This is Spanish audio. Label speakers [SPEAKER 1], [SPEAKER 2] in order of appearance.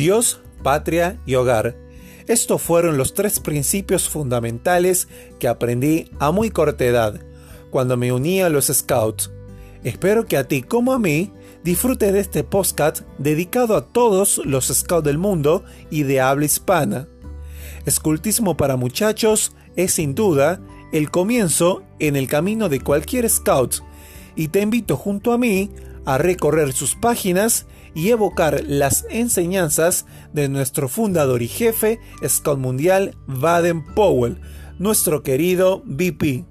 [SPEAKER 1] Dios, patria y hogar. Estos fueron los tres principios fundamentales que aprendí a muy corta edad, cuando me uní a los Scouts. Espero que a ti como a mí disfrute de este podcast dedicado a todos los Scouts del mundo y de habla hispana. Escultismo para muchachos es sin duda el comienzo en el camino de cualquier Scout y te invito junto a mí a recorrer sus páginas y evocar las enseñanzas de nuestro fundador y jefe Scout Mundial Baden Powell, nuestro querido VP.